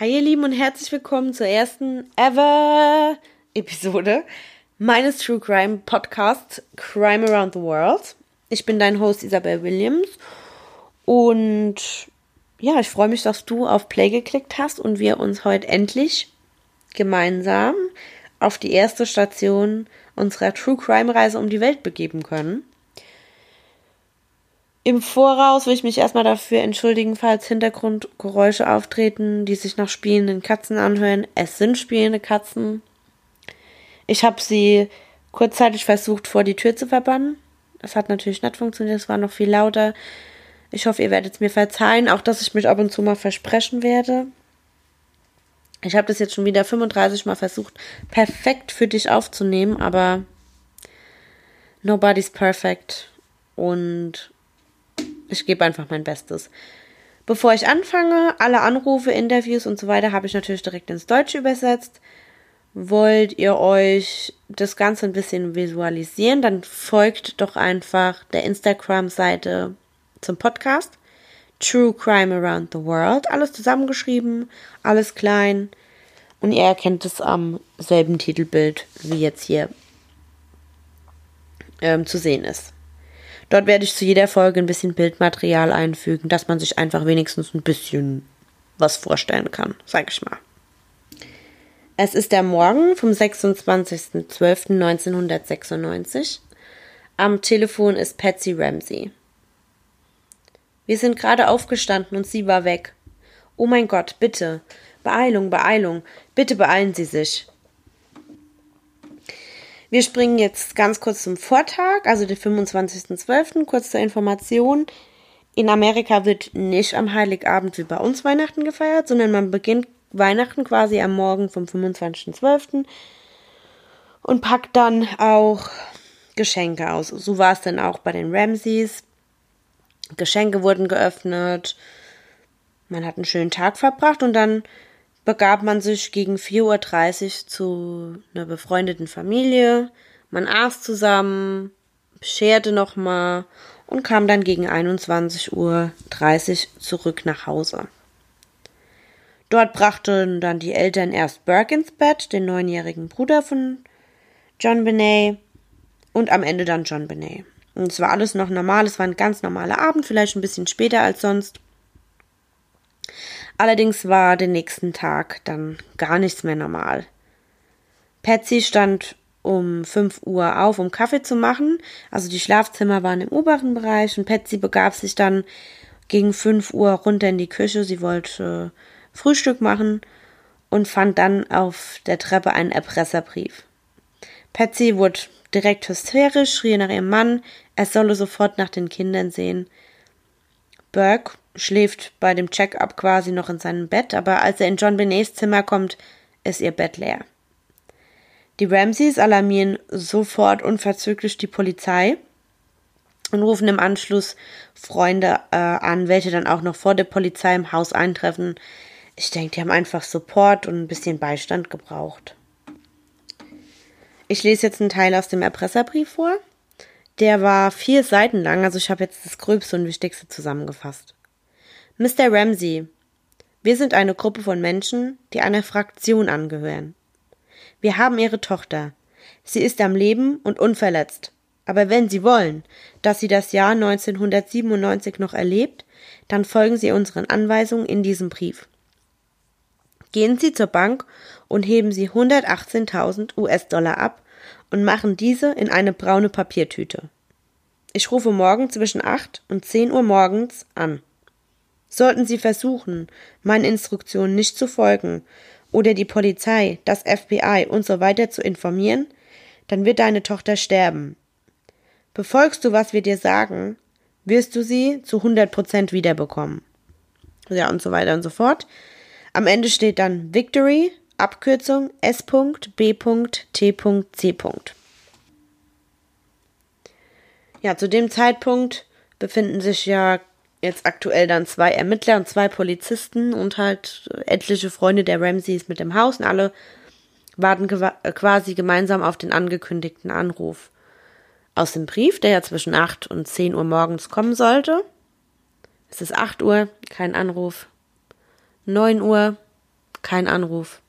Hi ihr Lieben und herzlich willkommen zur ersten ever Episode meines True Crime Podcasts Crime Around the World. Ich bin dein Host Isabel Williams und ja, ich freue mich, dass du auf Play geklickt hast und wir uns heute endlich gemeinsam auf die erste Station unserer True Crime Reise um die Welt begeben können. Im Voraus will ich mich erstmal dafür entschuldigen, falls Hintergrundgeräusche auftreten, die sich nach spielenden Katzen anhören. Es sind spielende Katzen. Ich habe sie kurzzeitig versucht, vor die Tür zu verbannen. Das hat natürlich nicht funktioniert, es war noch viel lauter. Ich hoffe, ihr werdet es mir verzeihen, auch dass ich mich ab und zu mal versprechen werde. Ich habe das jetzt schon wieder 35 Mal versucht, perfekt für dich aufzunehmen, aber nobody's perfect. Und ich gebe einfach mein Bestes. Bevor ich anfange, alle Anrufe, Interviews und so weiter habe ich natürlich direkt ins Deutsche übersetzt. Wollt ihr euch das Ganze ein bisschen visualisieren, dann folgt doch einfach der Instagram-Seite zum Podcast. True Crime Around the World. Alles zusammengeschrieben, alles klein. Und ihr erkennt es am selben Titelbild, wie jetzt hier ähm, zu sehen ist. Dort werde ich zu jeder Folge ein bisschen Bildmaterial einfügen, dass man sich einfach wenigstens ein bisschen was vorstellen kann, sag ich mal. Es ist der Morgen vom 26.12.1996. Am Telefon ist Patsy Ramsey. Wir sind gerade aufgestanden und sie war weg. Oh mein Gott, bitte. Beeilung, Beeilung. Bitte beeilen Sie sich. Wir springen jetzt ganz kurz zum Vortag, also den 25.12., kurz zur Information. In Amerika wird nicht am Heiligabend wie bei uns Weihnachten gefeiert, sondern man beginnt Weihnachten quasi am Morgen vom 25.12. und packt dann auch Geschenke aus. So war es dann auch bei den Ramseys. Geschenke wurden geöffnet. Man hat einen schönen Tag verbracht und dann begab man sich gegen 4.30 Uhr zu einer befreundeten Familie. Man aß zusammen, bescherte nochmal und kam dann gegen 21.30 Uhr zurück nach Hause. Dort brachten dann die Eltern erst Burke ins Bett, den neunjährigen Bruder von John Benet, und am Ende dann John Benet. Und es war alles noch normal, es war ein ganz normaler Abend, vielleicht ein bisschen später als sonst. Allerdings war den nächsten Tag dann gar nichts mehr normal. Patsy stand um 5 Uhr auf, um Kaffee zu machen. Also die Schlafzimmer waren im oberen Bereich und Patsy begab sich dann gegen 5 Uhr runter in die Küche. Sie wollte Frühstück machen und fand dann auf der Treppe einen Erpresserbrief. Patsy wurde direkt hysterisch, schrie nach ihrem Mann, er solle sofort nach den Kindern sehen. Burke schläft bei dem Check-up quasi noch in seinem Bett, aber als er in John Benets Zimmer kommt, ist ihr Bett leer. Die Ramseys alarmieren sofort unverzüglich die Polizei und rufen im Anschluss Freunde äh, an, welche dann auch noch vor der Polizei im Haus eintreffen. Ich denke, die haben einfach Support und ein bisschen Beistand gebraucht. Ich lese jetzt einen Teil aus dem Erpresserbrief vor. Der war vier Seiten lang, also ich habe jetzt das Gröbste und Wichtigste zusammengefasst. Mr. Ramsey, wir sind eine Gruppe von Menschen, die einer Fraktion angehören. Wir haben Ihre Tochter. Sie ist am Leben und unverletzt. Aber wenn Sie wollen, dass sie das Jahr 1997 noch erlebt, dann folgen Sie unseren Anweisungen in diesem Brief. Gehen Sie zur Bank und heben Sie 118.000 US-Dollar ab und machen diese in eine braune Papiertüte. Ich rufe morgen zwischen 8 und 10 Uhr morgens an. Sollten Sie versuchen, meinen Instruktionen nicht zu folgen oder die Polizei, das FBI und so weiter zu informieren, dann wird deine Tochter sterben. Befolgst du, was wir dir sagen, wirst du sie zu 100 Prozent wiederbekommen. Ja, und so weiter und so fort. Am Ende steht dann Victory, Abkürzung S.B.T.C. Ja, zu dem Zeitpunkt befinden sich ja jetzt aktuell dann zwei Ermittler und zwei Polizisten und halt etliche Freunde der Ramseys mit dem Haus und alle warten äh, quasi gemeinsam auf den angekündigten Anruf. Aus dem Brief, der ja zwischen 8 und 10 Uhr morgens kommen sollte. Es ist 8 Uhr, kein Anruf. 9 Uhr, kein Anruf.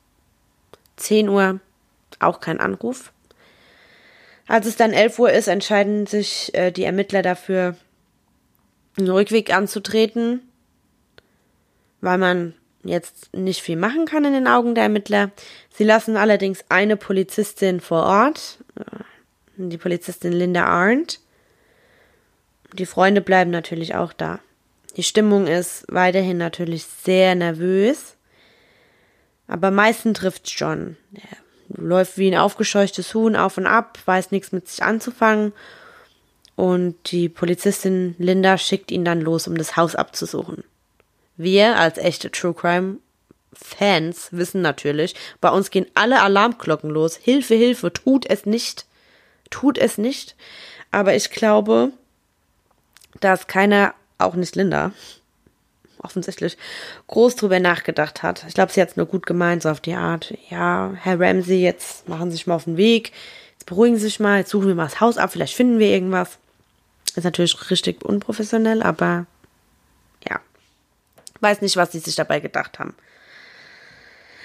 10 Uhr, auch kein Anruf. Als es dann 11 Uhr ist, entscheiden sich äh, die Ermittler dafür, einen Rückweg anzutreten, weil man jetzt nicht viel machen kann in den Augen der Ermittler. Sie lassen allerdings eine Polizistin vor Ort, äh, die Polizistin Linda Arndt. Die Freunde bleiben natürlich auch da. Die Stimmung ist weiterhin natürlich sehr nervös. Aber meistens trifft John. Er läuft wie ein aufgescheuchtes Huhn auf und ab, weiß nichts mit sich anzufangen. Und die Polizistin Linda schickt ihn dann los, um das Haus abzusuchen. Wir als echte True Crime Fans wissen natürlich, bei uns gehen alle Alarmglocken los. Hilfe, Hilfe, tut es nicht. Tut es nicht. Aber ich glaube, dass keiner, auch nicht Linda, offensichtlich groß drüber nachgedacht hat. Ich glaube, sie hat es nur gut gemeint, so auf die Art, ja, Herr Ramsey, jetzt machen Sie sich mal auf den Weg, jetzt beruhigen Sie sich mal, jetzt suchen wir mal das Haus ab, vielleicht finden wir irgendwas. Ist natürlich richtig unprofessionell, aber ja. Weiß nicht, was sie sich dabei gedacht haben.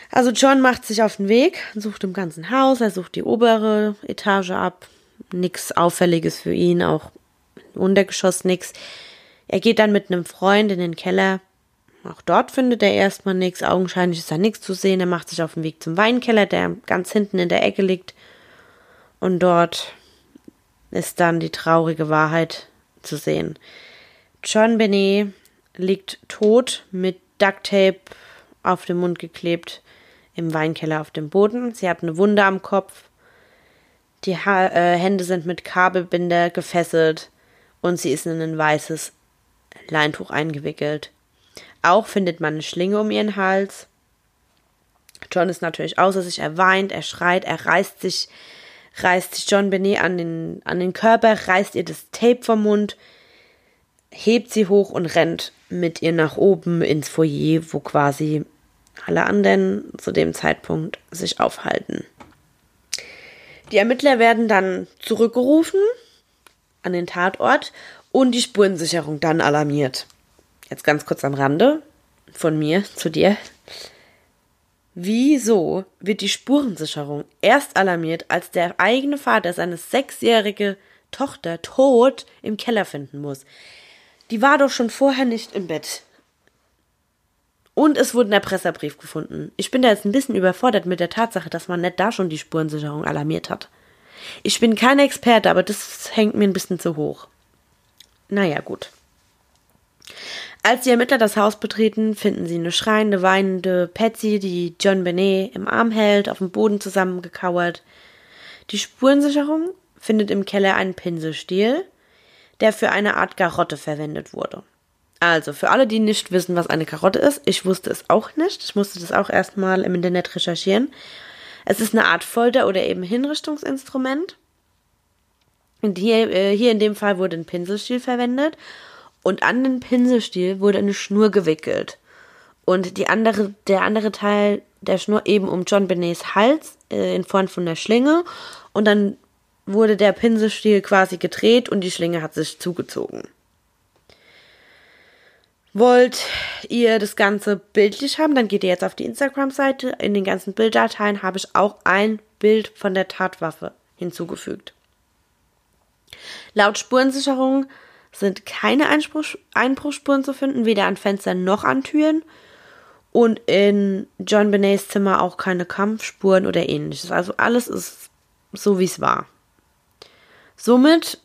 Also John macht sich auf den Weg, sucht im ganzen Haus, er sucht die obere Etage ab. Nix Auffälliges für ihn, auch Untergeschoss nix. Er geht dann mit einem Freund in den Keller. Auch dort findet er erstmal nichts. Augenscheinlich ist da nichts zu sehen. Er macht sich auf den Weg zum Weinkeller, der ganz hinten in der Ecke liegt. Und dort ist dann die traurige Wahrheit zu sehen. John Benet liegt tot mit Ducktape auf dem Mund geklebt im Weinkeller auf dem Boden. Sie hat eine Wunde am Kopf. Die ha äh, Hände sind mit Kabelbinder gefesselt und sie ist in ein weißes Leintuch eingewickelt. Auch findet man eine Schlinge um ihren Hals. John ist natürlich außer sich, er weint, er schreit, er reißt sich, reißt sich John Benet an den, an den Körper, reißt ihr das Tape vom Mund, hebt sie hoch und rennt mit ihr nach oben ins Foyer, wo quasi alle anderen zu dem Zeitpunkt sich aufhalten. Die Ermittler werden dann zurückgerufen an den Tatort und die Spurensicherung dann alarmiert. Jetzt ganz kurz am Rande von mir zu dir. Wieso wird die Spurensicherung erst alarmiert, als der eigene Vater seine sechsjährige Tochter tot im Keller finden muss? Die war doch schon vorher nicht im Bett. Und es wurde ein Erpresserbrief gefunden. Ich bin da jetzt ein bisschen überfordert mit der Tatsache, dass man nicht da schon die Spurensicherung alarmiert hat. Ich bin kein Experte, aber das hängt mir ein bisschen zu hoch. Naja, gut. Als die Ermittler das Haus betreten, finden sie eine schreiende, weinende Patsy, die John Benet im Arm hält, auf dem Boden zusammengekauert. Die Spurensicherung findet im Keller einen Pinselstiel, der für eine Art Garotte verwendet wurde. Also, für alle, die nicht wissen, was eine Karotte ist, ich wusste es auch nicht. Ich musste das auch erstmal im Internet recherchieren. Es ist eine Art Folter- oder eben Hinrichtungsinstrument. Und hier, äh, hier in dem Fall wurde ein Pinselstiel verwendet und an den Pinselstiel wurde eine Schnur gewickelt. Und die andere, der andere Teil der Schnur eben um John Benets Hals äh, in Form von der Schlinge und dann wurde der Pinselstiel quasi gedreht und die Schlinge hat sich zugezogen. Wollt ihr das Ganze bildlich haben, dann geht ihr jetzt auf die Instagram-Seite. In den ganzen Bilddateien habe ich auch ein Bild von der Tatwaffe hinzugefügt. Laut Spurensicherung sind keine Einspruch Einbruchspuren zu finden, weder an Fenstern noch an Türen. Und in John Benets Zimmer auch keine Kampfspuren oder ähnliches. Also alles ist so, wie es war. Somit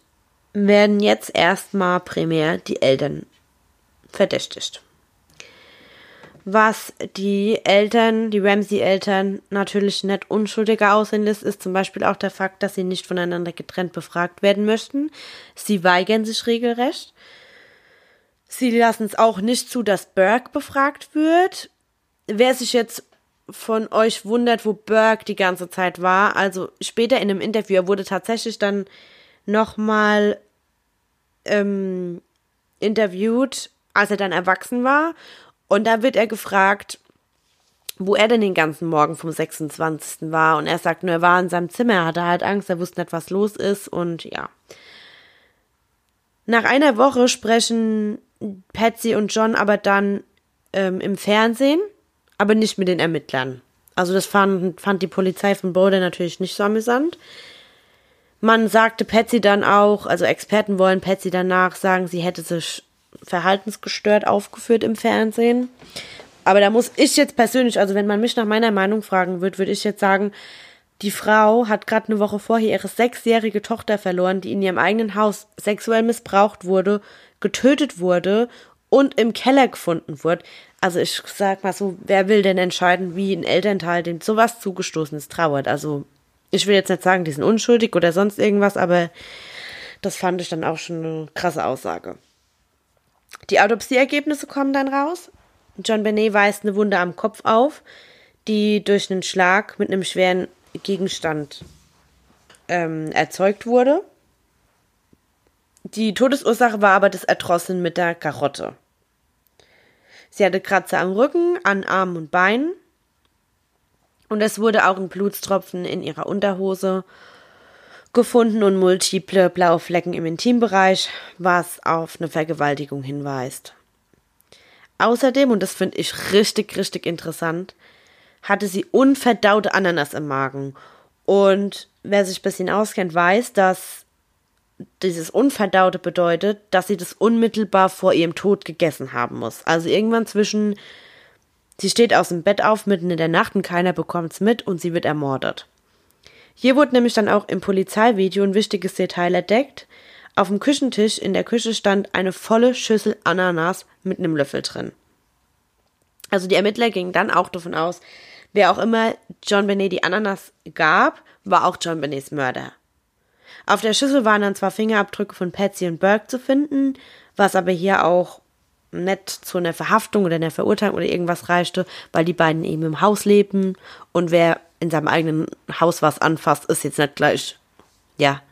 werden jetzt erstmal primär die Eltern verdächtigt was die Eltern, die Ramsey-Eltern natürlich nicht unschuldiger aussehen lässt, ist zum Beispiel auch der Fakt, dass sie nicht voneinander getrennt befragt werden möchten. Sie weigern sich regelrecht. Sie lassen es auch nicht zu, dass Burke befragt wird. Wer sich jetzt von euch wundert, wo Burke die ganze Zeit war, also später in einem Interview, er wurde tatsächlich dann nochmal ähm, interviewt, als er dann erwachsen war und da wird er gefragt, wo er denn den ganzen Morgen vom 26. war. Und er sagt nur, er war in seinem Zimmer, er hatte halt Angst, er wusste nicht, was los ist und ja. Nach einer Woche sprechen Patsy und John aber dann ähm, im Fernsehen, aber nicht mit den Ermittlern. Also das fand, fand die Polizei von Boulder natürlich nicht so amüsant. Man sagte Patsy dann auch, also Experten wollen Patsy danach sagen, sie hätte sich verhaltensgestört aufgeführt im Fernsehen. Aber da muss ich jetzt persönlich, also wenn man mich nach meiner Meinung fragen wird, würde ich jetzt sagen, die Frau hat gerade eine Woche vorher ihre sechsjährige Tochter verloren, die in ihrem eigenen Haus sexuell missbraucht wurde, getötet wurde und im Keller gefunden wurde. Also ich sag mal so, wer will denn entscheiden, wie ein Elternteil dem sowas zugestoßen ist, trauert? Also ich will jetzt nicht sagen, die sind unschuldig oder sonst irgendwas, aber das fand ich dann auch schon eine krasse Aussage. Die Autopsieergebnisse kommen dann raus. John Benet weist eine Wunde am Kopf auf, die durch einen Schlag mit einem schweren Gegenstand ähm, erzeugt wurde. Die Todesursache war aber das Erdrosseln mit der Karotte. Sie hatte Kratzer am Rücken, an Armen und Beinen. Und es wurde auch ein Blutstropfen in ihrer Unterhose gefunden und multiple blaue Flecken im Intimbereich, was auf eine Vergewaltigung hinweist. Außerdem, und das finde ich richtig, richtig interessant, hatte sie unverdaute Ananas im Magen. Und wer sich ein bisschen auskennt, weiß, dass dieses Unverdaute bedeutet, dass sie das unmittelbar vor ihrem Tod gegessen haben muss. Also irgendwann zwischen, sie steht aus dem Bett auf mitten in der Nacht und keiner bekommt's mit und sie wird ermordet. Hier wurde nämlich dann auch im Polizeivideo ein wichtiges Detail entdeckt. Auf dem Küchentisch in der Küche stand eine volle Schüssel Ananas mit einem Löffel drin. Also die Ermittler gingen dann auch davon aus, wer auch immer John Benet die Ananas gab, war auch John Benets Mörder. Auf der Schüssel waren dann zwar Fingerabdrücke von Patsy und Burke zu finden, was aber hier auch nicht zu einer Verhaftung oder einer Verurteilung oder irgendwas reichte, weil die beiden eben im Haus leben und wer in seinem eigenen Haus was anfasst, ist jetzt nicht gleich, ja,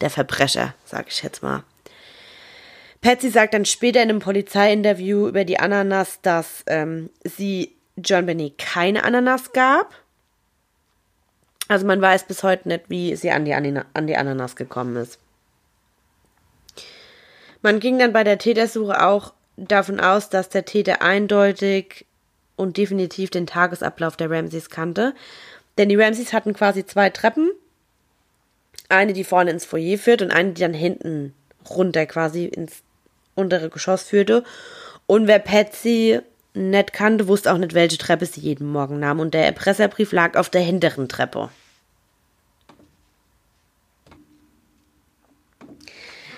der Verbrecher, sag ich jetzt mal. Patsy sagt dann später in einem Polizeiinterview über die Ananas, dass ähm, sie John Benny keine Ananas gab also man weiß bis heute nicht, wie sie an die, an die Ananas gekommen ist. Man ging dann bei der Tätersuche auch davon aus, dass der Täter eindeutig und definitiv den Tagesablauf der Ramses kannte. Denn die Ramses hatten quasi zwei Treppen. Eine, die vorne ins Foyer führt und eine, die dann hinten runter quasi ins untere Geschoss führte. Und wer Patsy nicht kannte, wusste auch nicht, welche Treppe sie jeden Morgen nahm. Und der Erpresserbrief lag auf der hinteren Treppe.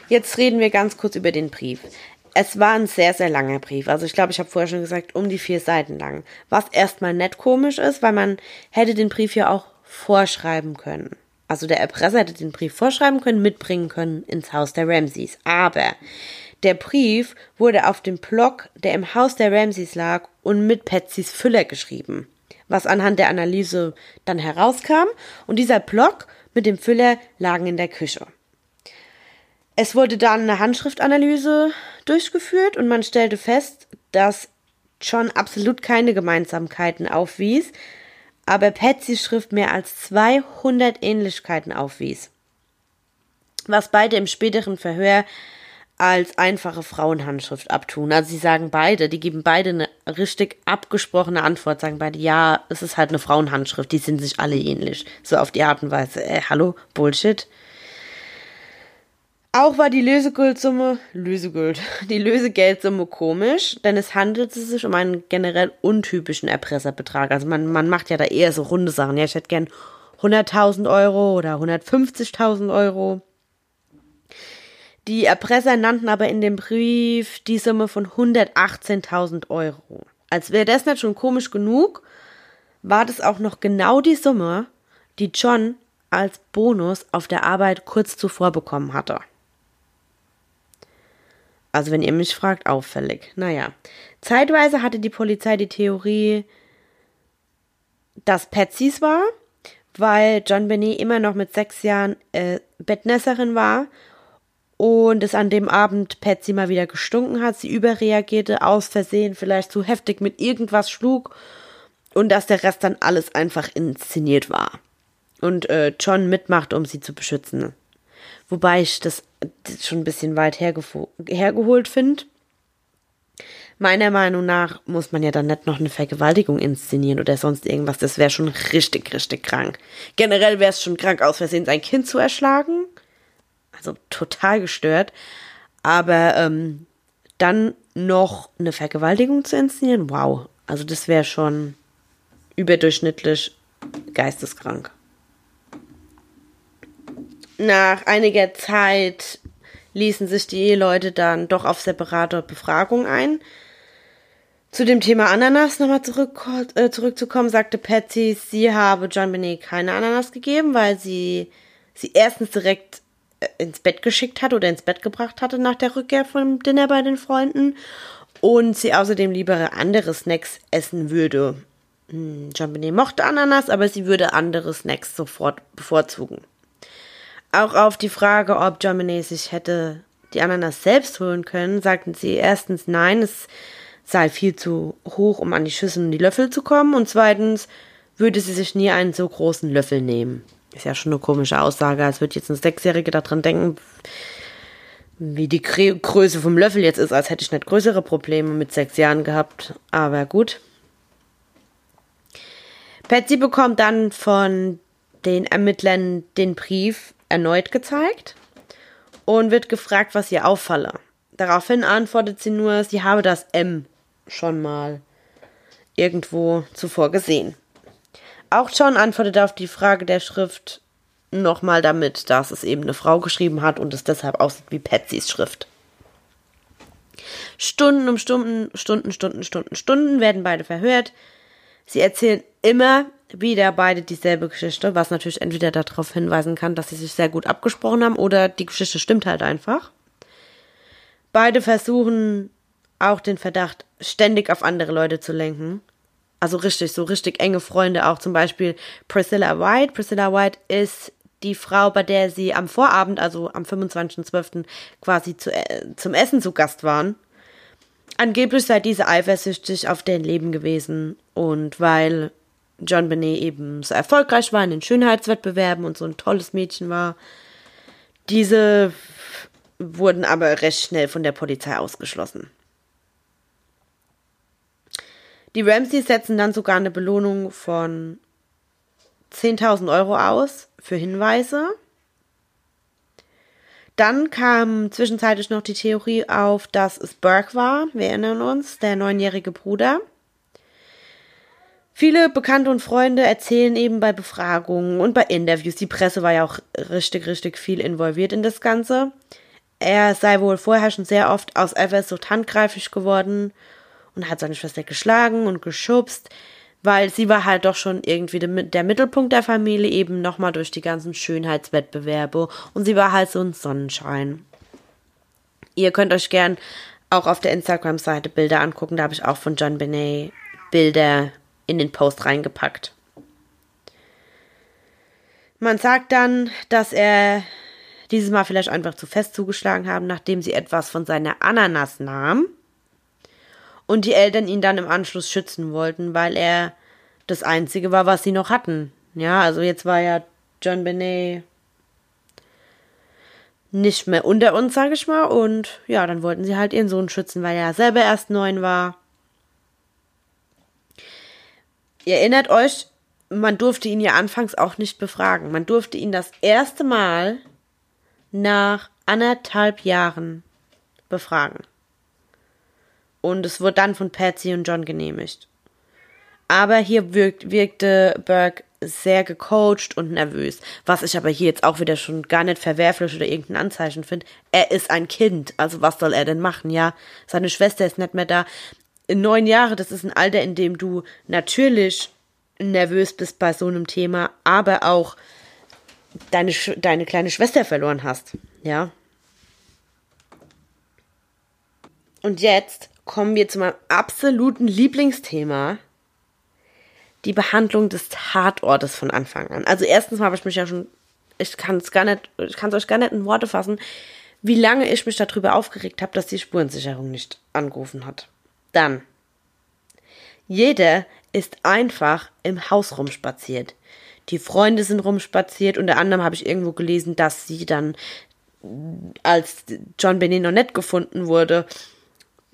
Jetzt reden wir ganz kurz über den Brief. Es war ein sehr, sehr langer Brief. Also ich glaube, ich habe vorher schon gesagt, um die vier Seiten lang. Was erstmal nett komisch ist, weil man hätte den Brief ja auch vorschreiben können. Also der Erpresser hätte den Brief vorschreiben können, mitbringen können ins Haus der Ramses. Aber der Brief wurde auf dem Block, der im Haus der Ramses lag, und mit Patsys Füller geschrieben. Was anhand der Analyse dann herauskam. Und dieser Block mit dem Füller lagen in der Küche. Es wurde dann eine Handschriftanalyse durchgeführt und man stellte fest, dass John absolut keine Gemeinsamkeiten aufwies, aber Patsys Schrift mehr als 200 Ähnlichkeiten aufwies. Was beide im späteren Verhör als einfache Frauenhandschrift abtun. Also sie sagen beide, die geben beide eine richtig abgesprochene Antwort, sagen beide, ja, es ist halt eine Frauenhandschrift, die sind sich alle ähnlich. So auf die Art und Weise, äh, hallo, Bullshit. Auch war die Lösegeldsumme, Lösegeld, die Lösegeldsumme komisch, denn es handelte sich um einen generell untypischen Erpresserbetrag. Also man, man macht ja da eher so runde Sachen. Ja, ich hätte gern 100.000 Euro oder 150.000 Euro. Die Erpresser nannten aber in dem Brief die Summe von 118.000 Euro. Als wäre das nicht schon komisch genug, war das auch noch genau die Summe, die John als Bonus auf der Arbeit kurz zuvor bekommen hatte. Also wenn ihr mich fragt, auffällig. Naja. Zeitweise hatte die Polizei die Theorie, dass Patsys war, weil John Benet immer noch mit sechs Jahren äh, Bettnässerin war und es an dem Abend Patsy mal wieder gestunken hat, sie überreagierte, aus Versehen vielleicht zu heftig mit irgendwas schlug und dass der Rest dann alles einfach inszeniert war. Und äh, John mitmacht, um sie zu beschützen. Wobei ich das schon ein bisschen weit hergeholt finde. Meiner Meinung nach muss man ja dann nicht noch eine Vergewaltigung inszenieren oder sonst irgendwas. Das wäre schon richtig, richtig krank. Generell wäre es schon krank, aus Versehen sein Kind zu erschlagen. Also total gestört. Aber ähm, dann noch eine Vergewaltigung zu inszenieren, wow. Also das wäre schon überdurchschnittlich geisteskrank. Nach einiger Zeit ließen sich die Eheleute dann doch auf separate Befragung ein. Zu dem Thema Ananas nochmal zurück, äh, zurückzukommen, sagte Patsy, sie habe John Benet keine Ananas gegeben, weil sie sie erstens direkt äh, ins Bett geschickt hat oder ins Bett gebracht hatte nach der Rückkehr vom Dinner bei den Freunden und sie außerdem lieber andere Snacks essen würde. Hm, John Benet mochte Ananas, aber sie würde andere Snacks sofort bevorzugen. Auch auf die Frage, ob Benet sich hätte die Ananas selbst holen können, sagten sie erstens nein, es sei viel zu hoch, um an die Schüssel und die Löffel zu kommen. Und zweitens würde sie sich nie einen so großen Löffel nehmen. Ist ja schon eine komische Aussage, als würde jetzt ein Sechsjährige daran denken, wie die Größe vom Löffel jetzt ist, als hätte ich nicht größere Probleme mit sechs Jahren gehabt. Aber gut. Patsy bekommt dann von den Ermittlern den Brief erneut gezeigt und wird gefragt, was ihr auffalle. Daraufhin antwortet sie nur, sie habe das M schon mal irgendwo zuvor gesehen. Auch John antwortet auf die Frage der Schrift nochmal damit, dass es eben eine Frau geschrieben hat und es deshalb aussieht wie Patsys Schrift. Stunden um Stunden, Stunden, Stunden, Stunden, Stunden werden beide verhört. Sie erzählen immer wieder beide dieselbe Geschichte, was natürlich entweder darauf hinweisen kann, dass sie sich sehr gut abgesprochen haben oder die Geschichte stimmt halt einfach. Beide versuchen auch den Verdacht ständig auf andere Leute zu lenken. Also richtig, so richtig enge Freunde auch. Zum Beispiel Priscilla White. Priscilla White ist die Frau, bei der sie am Vorabend, also am 25.12. quasi zu, äh, zum Essen zu Gast waren. Angeblich sei diese eifersüchtig auf deren Leben gewesen. Und weil John Benet eben so erfolgreich war in den Schönheitswettbewerben und so ein tolles Mädchen war, diese wurden aber recht schnell von der Polizei ausgeschlossen. Die Ramseys setzen dann sogar eine Belohnung von 10.000 Euro aus für Hinweise. Dann kam zwischenzeitlich noch die Theorie auf, dass es Burke war. Wir erinnern uns, der neunjährige Bruder. Viele Bekannte und Freunde erzählen eben bei Befragungen und bei Interviews, die Presse war ja auch richtig, richtig viel involviert in das Ganze. Er sei wohl vorher schon sehr oft aus Eifersucht handgreiflich geworden und hat seine Schwester geschlagen und geschubst, weil sie war halt doch schon irgendwie der Mittelpunkt der Familie, eben nochmal durch die ganzen Schönheitswettbewerbe und sie war halt so ein Sonnenschein. Ihr könnt euch gern auch auf der Instagram-Seite Bilder angucken, da habe ich auch von John Benet Bilder in den Post reingepackt. Man sagt dann, dass er dieses Mal vielleicht einfach zu fest zugeschlagen haben, nachdem sie etwas von seiner Ananas nahm und die Eltern ihn dann im Anschluss schützen wollten, weil er das Einzige war, was sie noch hatten. Ja, also jetzt war ja John Benet nicht mehr unter uns, sage ich mal. Und ja, dann wollten sie halt ihren Sohn schützen, weil er selber erst neun war. Ihr erinnert euch, man durfte ihn ja anfangs auch nicht befragen. Man durfte ihn das erste Mal nach anderthalb Jahren befragen und es wurde dann von Patsy und John genehmigt. Aber hier wirkt, wirkte Burke sehr gecoacht und nervös, was ich aber hier jetzt auch wieder schon gar nicht verwerflich oder irgendein Anzeichen finde. Er ist ein Kind, also was soll er denn machen, ja? Seine Schwester ist nicht mehr da. In neun Jahre, das ist ein Alter, in dem du natürlich nervös bist bei so einem Thema, aber auch deine, deine kleine Schwester verloren hast, ja? Und jetzt kommen wir zu meinem absoluten Lieblingsthema. Die Behandlung des Tatortes von Anfang an. Also erstens habe ich mich ja schon, ich kann es gar nicht, ich kann es euch gar nicht in Worte fassen, wie lange ich mich darüber aufgeregt habe, dass die Spurensicherung nicht angerufen hat. Dann. Jeder ist einfach im Haus rumspaziert. Die Freunde sind rumspaziert. Unter anderem habe ich irgendwo gelesen, dass sie dann, als John Benet noch nicht gefunden wurde,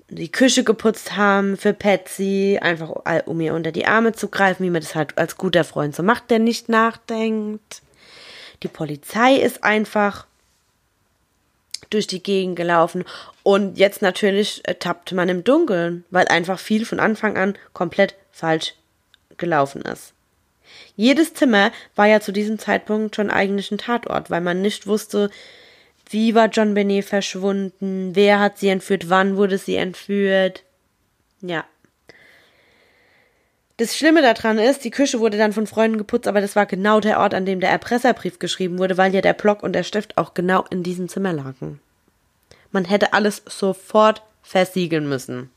die Küche geputzt haben für Patsy, einfach um ihr unter die Arme zu greifen, wie man das halt als guter Freund so macht, der nicht nachdenkt. Die Polizei ist einfach durch die Gegend gelaufen und jetzt natürlich äh, tappt man im Dunkeln, weil einfach viel von Anfang an komplett falsch gelaufen ist. Jedes Zimmer war ja zu diesem Zeitpunkt schon eigentlich ein Tatort, weil man nicht wusste, wie war John Benet verschwunden, wer hat sie entführt, wann wurde sie entführt. Ja. Das Schlimme daran ist, die Küche wurde dann von Freunden geputzt, aber das war genau der Ort, an dem der Erpresserbrief geschrieben wurde, weil ja der Block und der Stift auch genau in diesem Zimmer lagen. Man hätte alles sofort versiegeln müssen.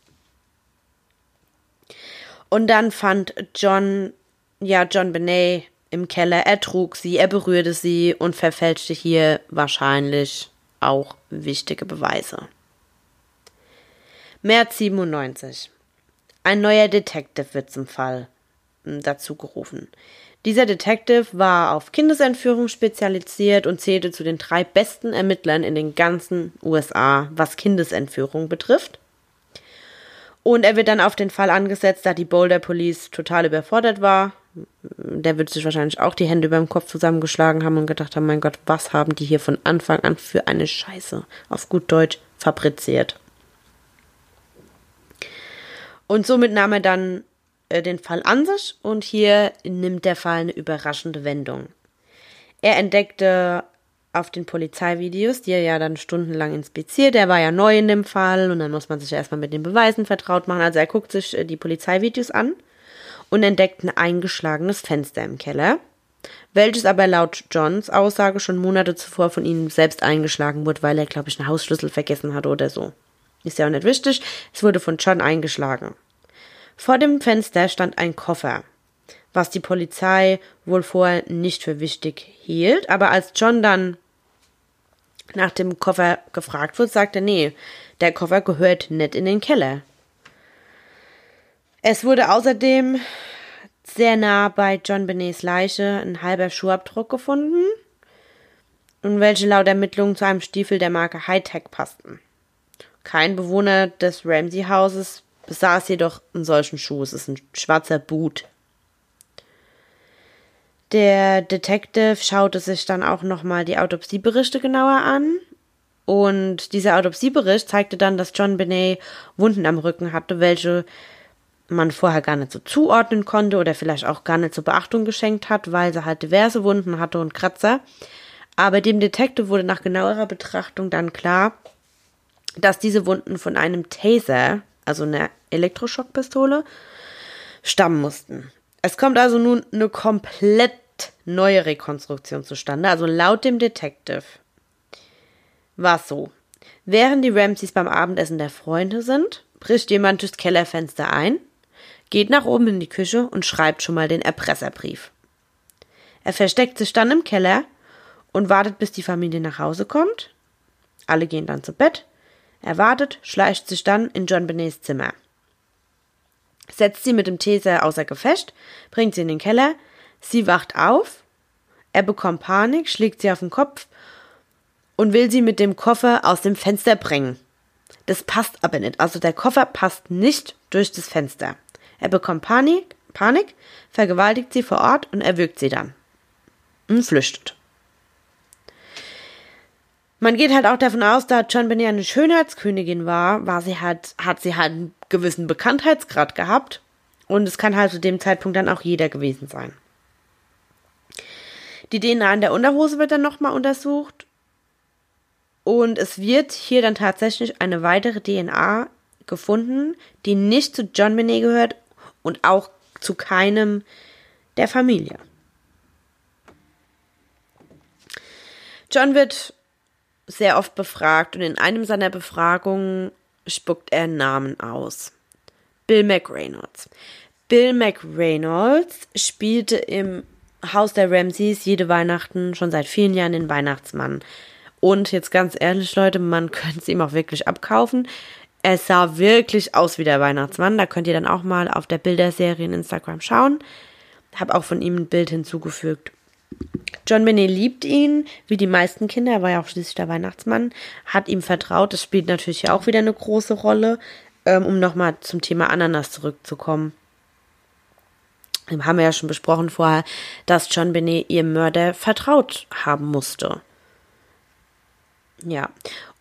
Und dann fand John, ja, John Benet im Keller, er trug sie, er berührte sie und verfälschte hier wahrscheinlich auch wichtige Beweise. März 97. Ein neuer Detective wird zum Fall hm, dazu gerufen. Dieser Detective war auf Kindesentführung spezialisiert und zählte zu den drei besten Ermittlern in den ganzen USA, was Kindesentführung betrifft. Und er wird dann auf den Fall angesetzt, da die Boulder Police total überfordert war. Der wird sich wahrscheinlich auch die Hände über dem Kopf zusammengeschlagen haben und gedacht haben, mein Gott, was haben die hier von Anfang an für eine Scheiße auf gut Deutsch fabriziert. Und somit nahm er dann äh, den Fall an sich und hier nimmt der Fall eine überraschende Wendung. Er entdeckte auf den Polizeivideos, die er ja dann stundenlang inspiziert. Er war ja neu in dem Fall und dann muss man sich erstmal mit den Beweisen vertraut machen. Also er guckt sich äh, die Polizeivideos an und entdeckt ein eingeschlagenes Fenster im Keller, welches aber laut Johns Aussage schon Monate zuvor von ihm selbst eingeschlagen wurde, weil er, glaube ich, einen Hausschlüssel vergessen hatte oder so. Ist ja auch nicht wichtig. Es wurde von John eingeschlagen. Vor dem Fenster stand ein Koffer, was die Polizei wohl vorher nicht für wichtig hielt, aber als John dann nach dem Koffer gefragt wird, sagt er, nee, der Koffer gehört nicht in den Keller. Es wurde außerdem sehr nah bei John Benets Leiche ein halber Schuhabdruck gefunden und welche laut Ermittlungen zu einem Stiefel der Marke Hightech passten. Kein Bewohner des Ramsey-Hauses besaß jedoch einen solchen Schuh. Es ist ein schwarzer Boot. Der Detective schaute sich dann auch nochmal die Autopsieberichte genauer an. Und dieser Autopsiebericht zeigte dann, dass John Benet Wunden am Rücken hatte, welche man vorher gar nicht so zuordnen konnte oder vielleicht auch gar nicht so Beachtung geschenkt hat, weil sie halt diverse Wunden hatte und Kratzer. Aber dem Detective wurde nach genauerer Betrachtung dann klar, dass diese Wunden von einem Taser also eine Elektroschockpistole, stammen mussten. Es kommt also nun eine komplett neue Rekonstruktion zustande. Also laut dem Detective war es so. Während die Ramseys beim Abendessen der Freunde sind, bricht jemand durchs Kellerfenster ein, geht nach oben in die Küche und schreibt schon mal den Erpresserbrief. Er versteckt sich dann im Keller und wartet, bis die Familie nach Hause kommt. Alle gehen dann zu Bett er wartet, schleicht sich dann in John Benets Zimmer. Setzt sie mit dem Taser außer Gefecht, bringt sie in den Keller, sie wacht auf, er bekommt Panik, schlägt sie auf den Kopf und will sie mit dem Koffer aus dem Fenster bringen. Das passt aber nicht. Also der Koffer passt nicht durch das Fenster. Er bekommt Panik, Panik, vergewaltigt sie vor Ort und erwürgt sie dann. Und flüchtet. Man geht halt auch davon aus, da John Benet eine Schönheitskönigin war, war sie halt, hat sie halt einen gewissen Bekanntheitsgrad gehabt. Und es kann halt zu dem Zeitpunkt dann auch jeder gewesen sein. Die DNA in der Unterhose wird dann nochmal untersucht. Und es wird hier dann tatsächlich eine weitere DNA gefunden, die nicht zu John Benet gehört und auch zu keinem der Familie. John wird sehr oft befragt und in einem seiner Befragungen spuckt er Namen aus. Bill McReynolds. Bill McReynolds spielte im Haus der Ramseys jede Weihnachten schon seit vielen Jahren den Weihnachtsmann. Und jetzt ganz ehrlich, Leute, man könnte es ihm auch wirklich abkaufen. Er sah wirklich aus wie der Weihnachtsmann. Da könnt ihr dann auch mal auf der Bilderserie in Instagram schauen. Hab auch von ihm ein Bild hinzugefügt. John Benet liebt ihn, wie die meisten Kinder, er war ja auch schließlich der Weihnachtsmann, hat ihm vertraut, das spielt natürlich auch wieder eine große Rolle. ähm, um nochmal zum Thema Ananas zurückzukommen. Haben wir ja schon besprochen vorher, dass John Benet ihr Mörder vertraut haben musste. Ja.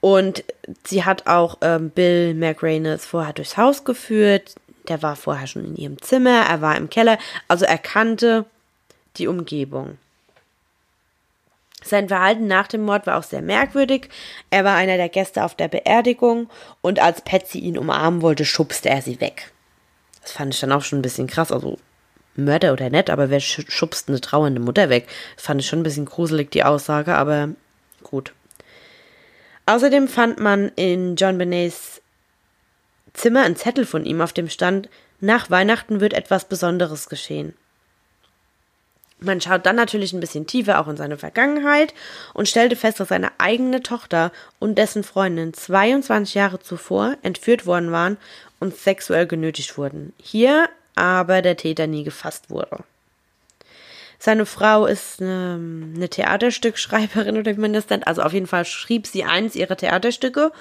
Und sie hat auch ähm, Bill McRaenes vorher durchs Haus geführt. Der war vorher schon in ihrem Zimmer, er war im Keller. Also er kannte die Umgebung. Sein Verhalten nach dem Mord war auch sehr merkwürdig. Er war einer der Gäste auf der Beerdigung und als Patsy ihn umarmen wollte, schubste er sie weg. Das fand ich dann auch schon ein bisschen krass. Also Mörder oder nett, aber wer schubst eine trauernde Mutter weg? Das fand ich schon ein bisschen gruselig, die Aussage, aber gut. Außerdem fand man in John Benets Zimmer einen Zettel von ihm, auf dem stand, nach Weihnachten wird etwas Besonderes geschehen. Man schaut dann natürlich ein bisschen tiefer auch in seine Vergangenheit und stellte fest, dass seine eigene Tochter und dessen Freundin 22 Jahre zuvor entführt worden waren und sexuell genötigt wurden. Hier aber der Täter nie gefasst wurde. Seine Frau ist eine, eine Theaterstückschreiberin oder wie man das nennt. Also auf jeden Fall schrieb sie eins ihrer Theaterstücke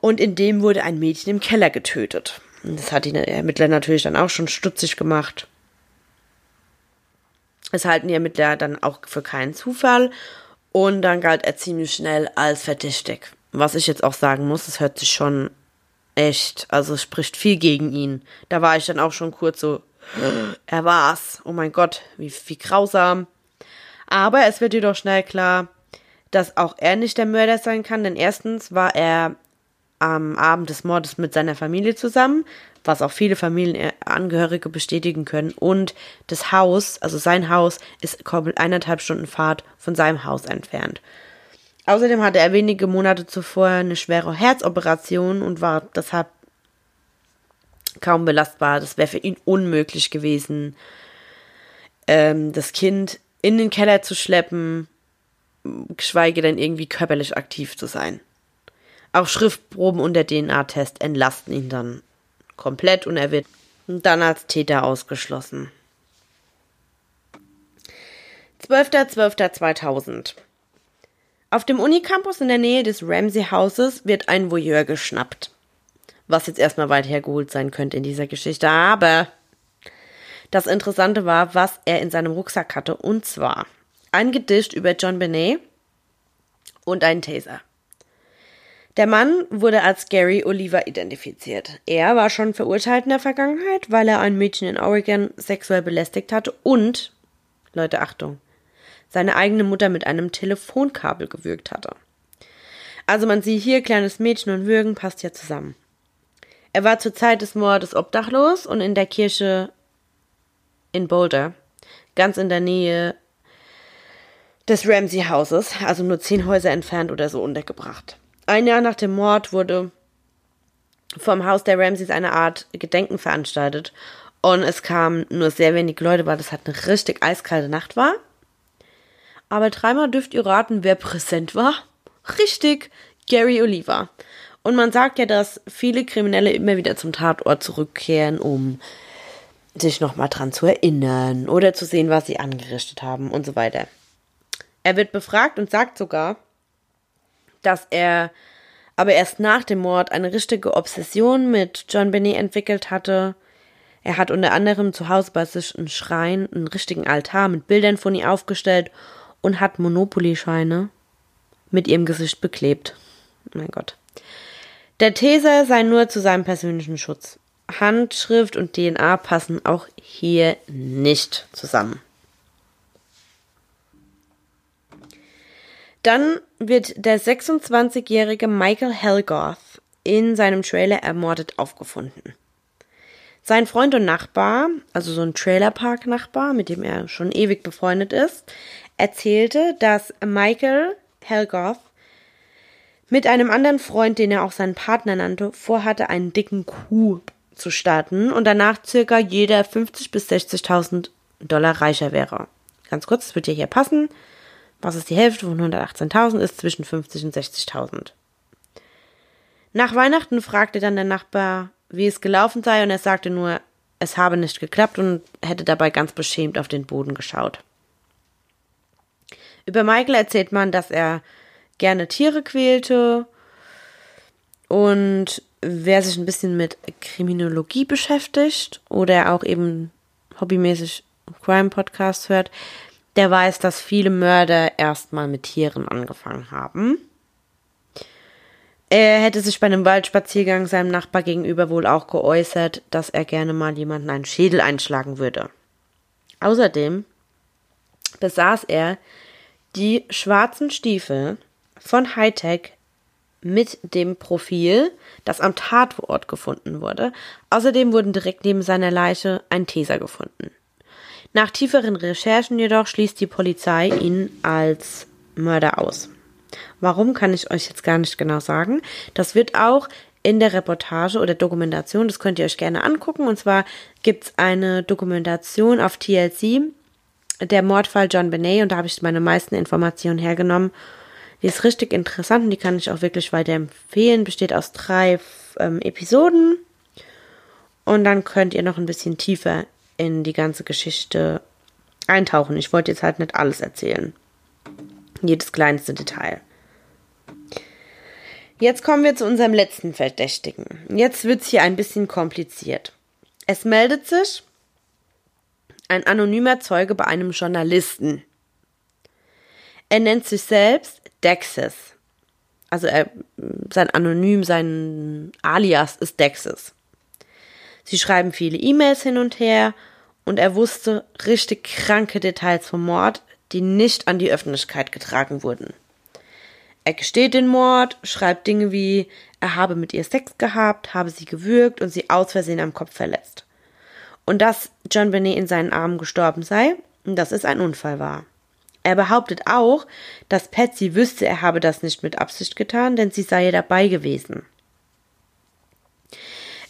und in dem wurde ein Mädchen im Keller getötet. Das hat die Ermittler natürlich dann auch schon stutzig gemacht. Es halten die Ermittler dann auch für keinen Zufall und dann galt er ziemlich schnell als verdächtig. Was ich jetzt auch sagen muss, es hört sich schon echt, also es spricht viel gegen ihn. Da war ich dann auch schon kurz so, er war's. Oh mein Gott, wie, wie grausam. Aber es wird jedoch schnell klar, dass auch er nicht der Mörder sein kann, denn erstens war er am Abend des Mordes mit seiner Familie zusammen, was auch viele Familienangehörige bestätigen können. Und das Haus, also sein Haus, ist eineinhalb Stunden Fahrt von seinem Haus entfernt. Außerdem hatte er wenige Monate zuvor eine schwere Herzoperation und war deshalb kaum belastbar. Das wäre für ihn unmöglich gewesen, ähm, das Kind in den Keller zu schleppen, geschweige denn irgendwie körperlich aktiv zu sein. Auch Schriftproben und der DNA-Test entlasten ihn dann komplett und er wird dann als Täter ausgeschlossen. 12.12.2000 Auf dem Unicampus in der Nähe des Ramsey-Hauses wird ein Voyeur geschnappt was jetzt erstmal weit hergeholt sein könnte in dieser Geschichte. Aber das Interessante war, was er in seinem Rucksack hatte. Und zwar ein Gedicht über John Benet und einen Taser. Der Mann wurde als Gary Oliver identifiziert. Er war schon verurteilt in der Vergangenheit, weil er ein Mädchen in Oregon sexuell belästigt hatte und, Leute, Achtung, seine eigene Mutter mit einem Telefonkabel gewürgt hatte. Also man sieht hier, kleines Mädchen und Würgen passt ja zusammen. Er war zur Zeit des Mordes obdachlos und in der Kirche in Boulder, ganz in der Nähe des Ramsey-Hauses, also nur zehn Häuser entfernt oder so, untergebracht. Ein Jahr nach dem Mord wurde vom Haus der Ramseys eine Art Gedenken veranstaltet und es kamen nur sehr wenig Leute, weil das halt eine richtig eiskalte Nacht war. Aber dreimal dürft ihr raten, wer präsent war. Richtig, Gary Oliver. Und man sagt ja, dass viele Kriminelle immer wieder zum Tatort zurückkehren, um sich nochmal dran zu erinnern oder zu sehen, was sie angerichtet haben und so weiter. Er wird befragt und sagt sogar, dass er aber erst nach dem Mord eine richtige Obsession mit John Benet entwickelt hatte. Er hat unter anderem zu Hause bei sich einen Schrein, einen richtigen Altar mit Bildern von ihr aufgestellt und hat Monopoly-Scheine mit ihrem Gesicht beklebt. mein Gott. Der Taser sei nur zu seinem persönlichen Schutz. Handschrift und DNA passen auch hier nicht zusammen. Dann wird der 26-jährige Michael Helgoth in seinem Trailer ermordet aufgefunden. Sein Freund und Nachbar, also so ein Trailerpark-Nachbar, mit dem er schon ewig befreundet ist, erzählte, dass Michael Helgoth mit einem anderen Freund, den er auch seinen Partner nannte, vorhatte, einen dicken Coup zu starten und danach circa jeder 50 bis 60.000 Dollar reicher wäre. Ganz kurz, das wird ja hier passen. Was ist die Hälfte von 118.000? Ist zwischen 50 und 60.000. Nach Weihnachten fragte dann der Nachbar, wie es gelaufen sei, und er sagte nur, es habe nicht geklappt und hätte dabei ganz beschämt auf den Boden geschaut. Über Michael erzählt man, dass er gerne Tiere quälte Und wer sich ein bisschen mit Kriminologie beschäftigt oder auch eben hobbymäßig Crime-Podcasts hört, der weiß, dass viele Mörder erstmal mit Tieren angefangen haben. Er hätte sich bei einem Waldspaziergang seinem Nachbar gegenüber wohl auch geäußert, dass er gerne mal jemanden einen Schädel einschlagen würde. Außerdem besaß er die schwarzen Stiefel von Hightech mit dem Profil, das am Tatort gefunden wurde. Außerdem wurden direkt neben seiner Leiche ein Taser gefunden. Nach tieferen Recherchen jedoch schließt die Polizei ihn als Mörder aus. Warum kann ich euch jetzt gar nicht genau sagen. Das wird auch in der Reportage oder Dokumentation, das könnt ihr euch gerne angucken. Und zwar gibt es eine Dokumentation auf TLC, der Mordfall John Benet, und da habe ich meine meisten Informationen hergenommen. Die ist richtig interessant und die kann ich auch wirklich weiterempfehlen. Besteht aus drei ähm, Episoden. Und dann könnt ihr noch ein bisschen tiefer in die ganze Geschichte eintauchen. Ich wollte jetzt halt nicht alles erzählen. Jedes kleinste Detail. Jetzt kommen wir zu unserem letzten Verdächtigen. Jetzt wird es hier ein bisschen kompliziert. Es meldet sich ein anonymer Zeuge bei einem Journalisten. Er nennt sich selbst Dexis. Also er, sein Anonym, sein Alias ist Dexis. Sie schreiben viele E-Mails hin und her und er wusste richtig kranke Details vom Mord, die nicht an die Öffentlichkeit getragen wurden. Er gesteht den Mord, schreibt Dinge wie, er habe mit ihr Sex gehabt, habe sie gewürgt und sie aus Versehen am Kopf verletzt. Und dass John Benet in seinen Armen gestorben sei, dass es ein Unfall war. Er behauptet auch, dass Patsy wüsste, er habe das nicht mit Absicht getan, denn sie sei dabei gewesen.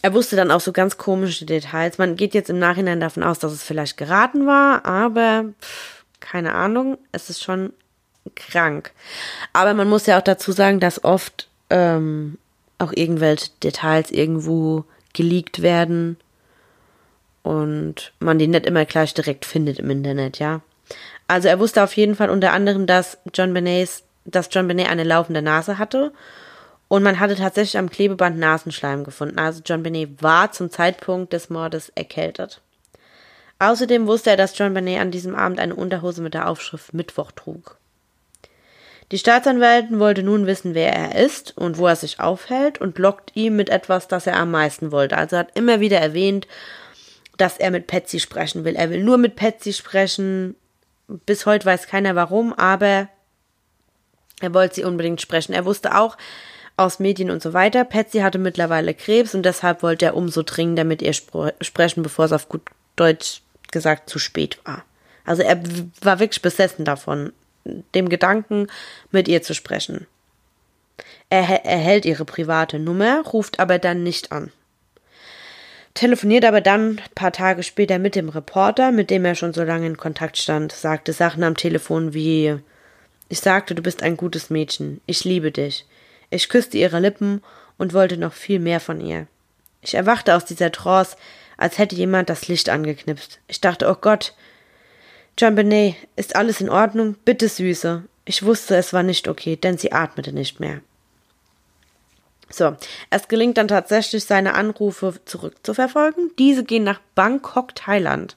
Er wusste dann auch so ganz komische Details. Man geht jetzt im Nachhinein davon aus, dass es vielleicht geraten war, aber pff, keine Ahnung. Es ist schon krank. Aber man muss ja auch dazu sagen, dass oft ähm, auch irgendwelche Details irgendwo geleakt werden und man die nicht immer gleich direkt findet im Internet, ja. Also er wusste auf jeden Fall unter anderem, dass John Benet, dass John Benet eine laufende Nase hatte und man hatte tatsächlich am Klebeband Nasenschleim gefunden. Also John Benet war zum Zeitpunkt des Mordes erkältet. Außerdem wusste er, dass John Benet an diesem Abend eine Unterhose mit der Aufschrift Mittwoch trug. Die Staatsanwältin wollte nun wissen, wer er ist und wo er sich aufhält und lockt ihm mit etwas, das er am meisten wollte. Also hat immer wieder erwähnt, dass er mit Patsy sprechen will. Er will nur mit Patsy sprechen. Bis heute weiß keiner warum, aber er wollte sie unbedingt sprechen. Er wusste auch aus Medien und so weiter, Patsy hatte mittlerweile Krebs und deshalb wollte er umso dringender mit ihr sprechen, bevor es auf gut Deutsch gesagt zu spät war. Also er war wirklich besessen davon, dem Gedanken, mit ihr zu sprechen. Er erhält ihre private Nummer, ruft aber dann nicht an. Telefoniert aber dann ein paar Tage später mit dem Reporter, mit dem er schon so lange in Kontakt stand, sagte Sachen am Telefon wie Ich sagte, du bist ein gutes Mädchen, ich liebe dich. Ich küsste ihre Lippen und wollte noch viel mehr von ihr. Ich erwachte aus dieser Trance, als hätte jemand das Licht angeknipst. Ich dachte, oh Gott, John Benet, ist alles in Ordnung? Bitte, Süße. Ich wusste, es war nicht okay, denn sie atmete nicht mehr. So, es gelingt dann tatsächlich, seine Anrufe zurückzuverfolgen. Diese gehen nach Bangkok, Thailand.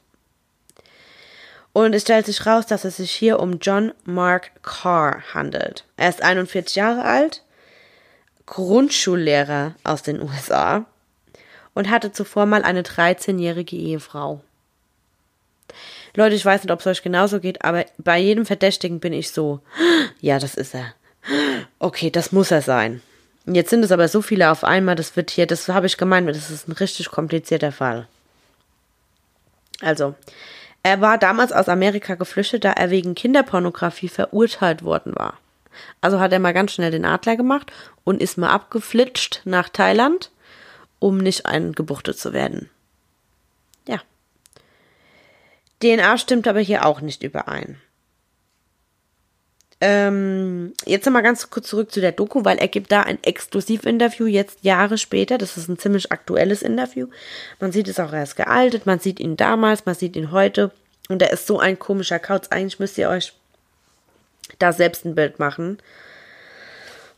Und es stellt sich raus, dass es sich hier um John Mark Carr handelt. Er ist 41 Jahre alt, Grundschullehrer aus den USA und hatte zuvor mal eine 13-jährige Ehefrau. Leute, ich weiß nicht, ob es euch genauso geht, aber bei jedem Verdächtigen bin ich so, ja, das ist er. Okay, das muss er sein. Jetzt sind es aber so viele auf einmal, das wird hier, das habe ich gemeint, das ist ein richtig komplizierter Fall. Also, er war damals aus Amerika geflüchtet, da er wegen Kinderpornografie verurteilt worden war. Also hat er mal ganz schnell den Adler gemacht und ist mal abgeflitscht nach Thailand, um nicht eingebuchtet zu werden. DNA stimmt aber hier auch nicht überein. Ähm, jetzt nochmal ganz kurz zurück zu der Doku, weil er gibt da ein Exklusivinterview jetzt Jahre später. Das ist ein ziemlich aktuelles Interview. Man sieht es auch erst gealtet, man sieht ihn damals, man sieht ihn heute. Und er ist so ein komischer Kauz. Eigentlich müsst ihr euch da selbst ein Bild machen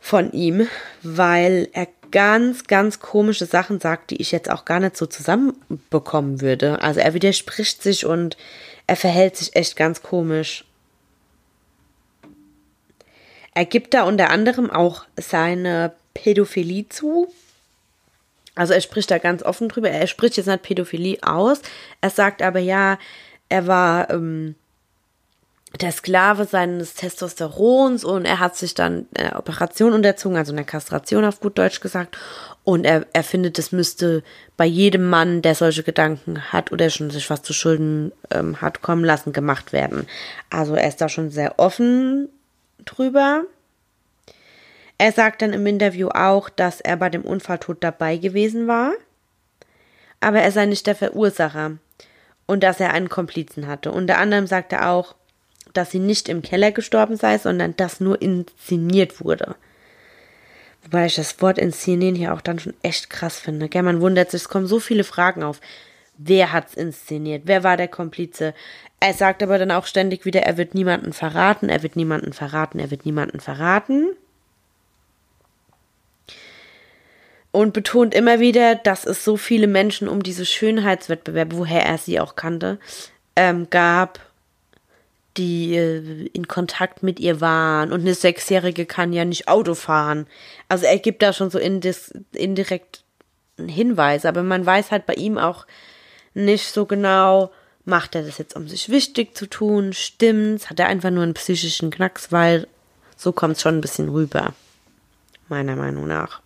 von ihm, weil er ganz, ganz komische Sachen sagt, die ich jetzt auch gar nicht so zusammenbekommen würde. Also er widerspricht sich und er verhält sich echt ganz komisch. Er gibt da unter anderem auch seine Pädophilie zu. Also er spricht da ganz offen drüber. Er spricht jetzt nicht Pädophilie aus. Er sagt aber ja, er war ähm, der Sklave seines Testosterons und er hat sich dann eine Operation unterzogen, also eine Kastration auf gut Deutsch gesagt. Und er, er findet, es müsste bei jedem Mann, der solche Gedanken hat oder schon sich was zu Schulden ähm, hat kommen lassen, gemacht werden. Also er ist da schon sehr offen drüber. Er sagt dann im Interview auch, dass er bei dem Unfalltod dabei gewesen war, aber er sei nicht der Verursacher und dass er einen Komplizen hatte. Unter anderem sagt er auch, dass sie nicht im Keller gestorben sei, sondern dass nur inszeniert wurde. Wobei ich das Wort inszenieren hier auch dann schon echt krass finde. Gell, man wundert sich, es kommen so viele Fragen auf. Wer hat's inszeniert? Wer war der Komplize? Er sagt aber dann auch ständig wieder, er wird niemanden verraten, er wird niemanden verraten, er wird niemanden verraten. Und betont immer wieder, dass es so viele Menschen um diese Schönheitswettbewerbe, woher er sie auch kannte, ähm, gab die äh, in Kontakt mit ihr waren. Und eine Sechsjährige kann ja nicht Auto fahren. Also er gibt da schon so indirekt einen Hinweis, aber man weiß halt bei ihm auch nicht so genau, macht er das jetzt, um sich wichtig zu tun? Stimmt's? Hat er einfach nur einen psychischen Knacks? Weil so kommt es schon ein bisschen rüber. Meiner Meinung nach.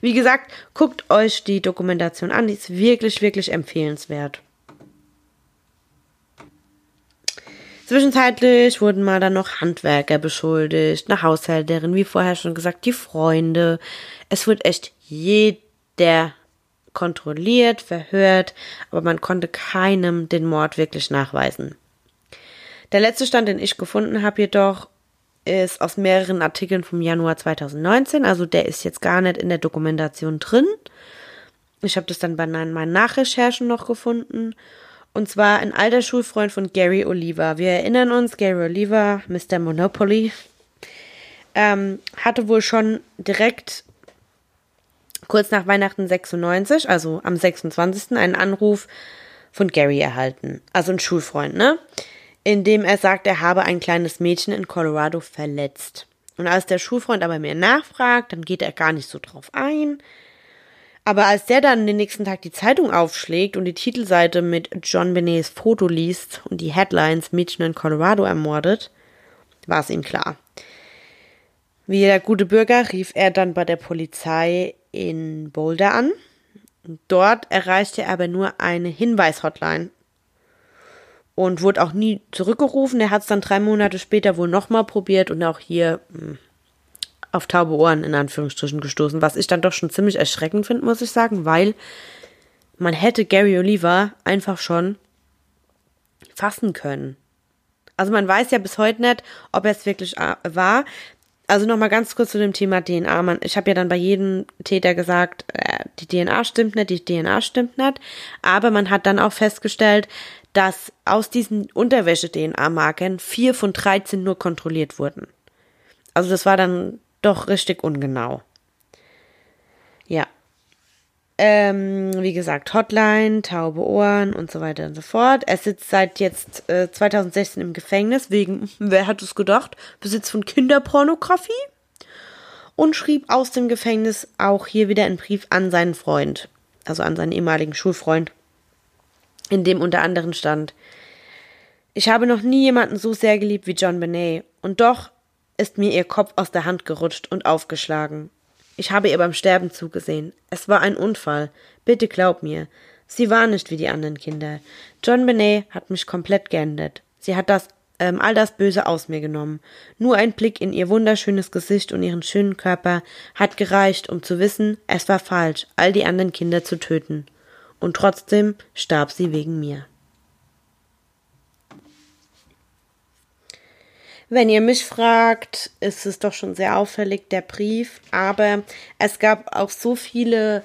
Wie gesagt, guckt euch die Dokumentation an, die ist wirklich, wirklich empfehlenswert. Zwischenzeitlich wurden mal dann noch Handwerker beschuldigt, eine Haushälterin, wie vorher schon gesagt, die Freunde. Es wird echt jeder kontrolliert, verhört, aber man konnte keinem den Mord wirklich nachweisen. Der letzte Stand, den ich gefunden habe, jedoch ist aus mehreren Artikeln vom Januar 2019, also der ist jetzt gar nicht in der Dokumentation drin. Ich habe das dann bei meinen Nachrecherchen noch gefunden und zwar ein alter Schulfreund von Gary Oliver. Wir erinnern uns, Gary Oliver, Mr. Monopoly, ähm, hatte wohl schon direkt kurz nach Weihnachten 96, also am 26. einen Anruf von Gary erhalten. Also ein Schulfreund, ne? In dem er sagt, er habe ein kleines Mädchen in Colorado verletzt. Und als der Schulfreund aber mir nachfragt, dann geht er gar nicht so drauf ein. Aber als der dann den nächsten Tag die Zeitung aufschlägt und die Titelseite mit John Benets Foto liest und die Headlines Mädchen in Colorado ermordet, war es ihm klar. Wie der gute Bürger rief er dann bei der Polizei in Boulder an. Dort erreichte er aber nur eine Hinweishotline und wurde auch nie zurückgerufen. Er hat es dann drei Monate später wohl nochmal probiert und auch hier hm, auf taube Ohren in Anführungsstrichen gestoßen, was ich dann doch schon ziemlich erschreckend finde, muss ich sagen, weil man hätte Gary Oliver einfach schon fassen können. Also man weiß ja bis heute nicht, ob er es wirklich äh, war. Also nochmal ganz kurz zu dem Thema DNA. Man, ich habe ja dann bei jedem Täter gesagt, äh, die DNA stimmt nicht, die DNA stimmt nicht. Aber man hat dann auch festgestellt, dass aus diesen Unterwäsche-DNA-Markern vier von 13 nur kontrolliert wurden. Also das war dann doch richtig ungenau. Ja. Ähm, wie gesagt, Hotline, taube Ohren und so weiter und so fort. Er sitzt seit jetzt äh, 2016 im Gefängnis wegen, wer hat es gedacht, Besitz von Kinderpornografie. Und schrieb aus dem Gefängnis auch hier wieder einen Brief an seinen Freund, also an seinen ehemaligen Schulfreund, in dem unter anderem stand, ich habe noch nie jemanden so sehr geliebt wie John Benet, und doch ist mir ihr Kopf aus der Hand gerutscht und aufgeschlagen. Ich habe ihr beim Sterben zugesehen. Es war ein Unfall. Bitte glaub mir. Sie war nicht wie die anderen Kinder. John Benet hat mich komplett geändert. Sie hat das, ähm, all das Böse aus mir genommen. Nur ein Blick in ihr wunderschönes Gesicht und ihren schönen Körper hat gereicht, um zu wissen, es war falsch, all die anderen Kinder zu töten. Und trotzdem starb sie wegen mir. Wenn ihr mich fragt, ist es doch schon sehr auffällig, der Brief. Aber es gab auch so viele,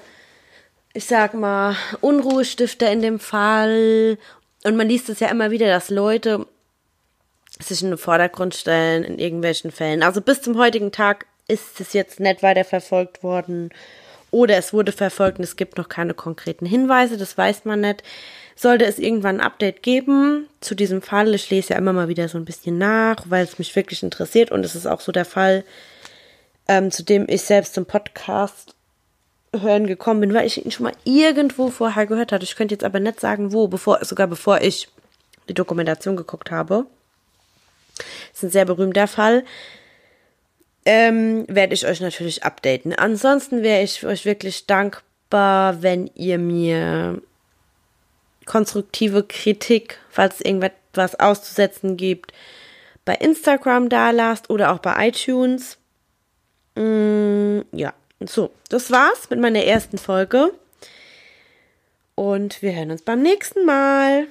ich sag mal, Unruhestifter in dem Fall. Und man liest es ja immer wieder, dass Leute sich in den Vordergrund stellen in irgendwelchen Fällen. Also bis zum heutigen Tag ist es jetzt nicht weiter verfolgt worden. oder es wurde verfolgt und es gibt noch keine konkreten Hinweise, das weiß man nicht. Sollte es irgendwann ein Update geben zu diesem Fall, ich lese ja immer mal wieder so ein bisschen nach, weil es mich wirklich interessiert und es ist auch so der Fall, ähm, zu dem ich selbst im Podcast hören gekommen bin, weil ich ihn schon mal irgendwo vorher gehört hatte. Ich könnte jetzt aber nicht sagen, wo, bevor, sogar bevor ich die Dokumentation geguckt habe. Das ist ein sehr berühmter Fall. Ähm, werde ich euch natürlich updaten. Ansonsten wäre ich euch wirklich dankbar, wenn ihr mir konstruktive Kritik, falls es irgendwas auszusetzen gibt, bei Instagram da lasst oder auch bei iTunes. Mm, ja, so, das war's mit meiner ersten Folge. Und wir hören uns beim nächsten Mal.